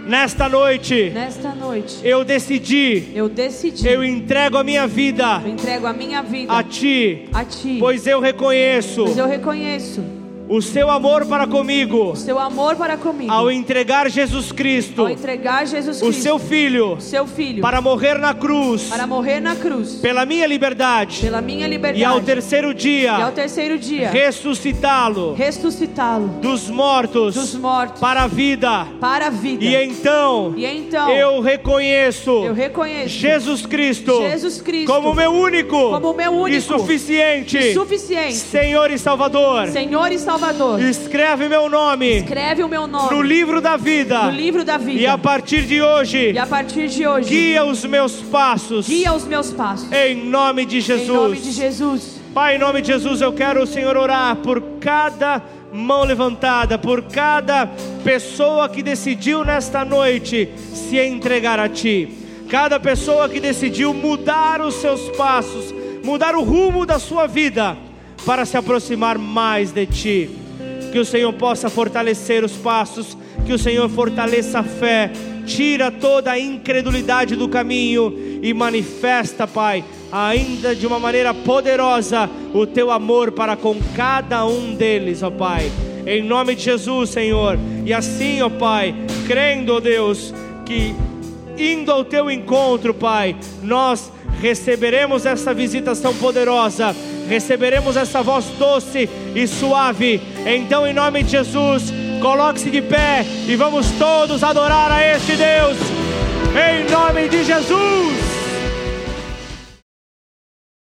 nesta noite, nesta noite, eu decidi, eu decidi, eu entrego a minha vida, eu entrego a minha vida a ti, a ti, pois eu reconheço, pois eu reconheço o seu amor para comigo, o seu amor para comigo, ao entregar Jesus Cristo, ao entregar Jesus o Cristo, seu filho, seu filho, para morrer na cruz, para morrer na cruz, pela minha liberdade, pela minha liberdade, e ao terceiro dia, e ao terceiro dia, ressuscitá-lo, ressuscitá-lo. Dos mortos, dos mortos, para a vida, para a vida. E então, e então, eu reconheço, eu reconheço Jesus Cristo, Jesus Cristo, como meu único, como meu único, e suficiente, e suficiente, Senhor e Salvador, Senhor e Salvador. Escreve meu nome. Escreve o meu nome no livro da vida. No livro da vida. E a partir de hoje. E a partir de hoje. Guia os meus passos. Guia os meus passos. Em nome de Jesus. Em nome de Jesus. Pai, em nome de Jesus, eu quero, Senhor, orar por cada mão levantada, por cada pessoa que decidiu nesta noite se entregar a Ti. Cada pessoa que decidiu mudar os seus passos, mudar o rumo da sua vida para se aproximar mais de Ti. Que o Senhor possa fortalecer os passos, que o Senhor fortaleça a fé, tira toda a incredulidade do caminho e manifesta, Pai, ainda de uma maneira poderosa o Teu amor para com cada um deles, ó Pai. Em nome de Jesus, Senhor. E assim, ó Pai, crendo, ó Deus, que indo ao Teu encontro, Pai, nós receberemos essa visitação poderosa receberemos essa voz doce e suave. Então, em nome de Jesus, coloque-se de pé e vamos todos adorar a este Deus. Em nome de Jesus.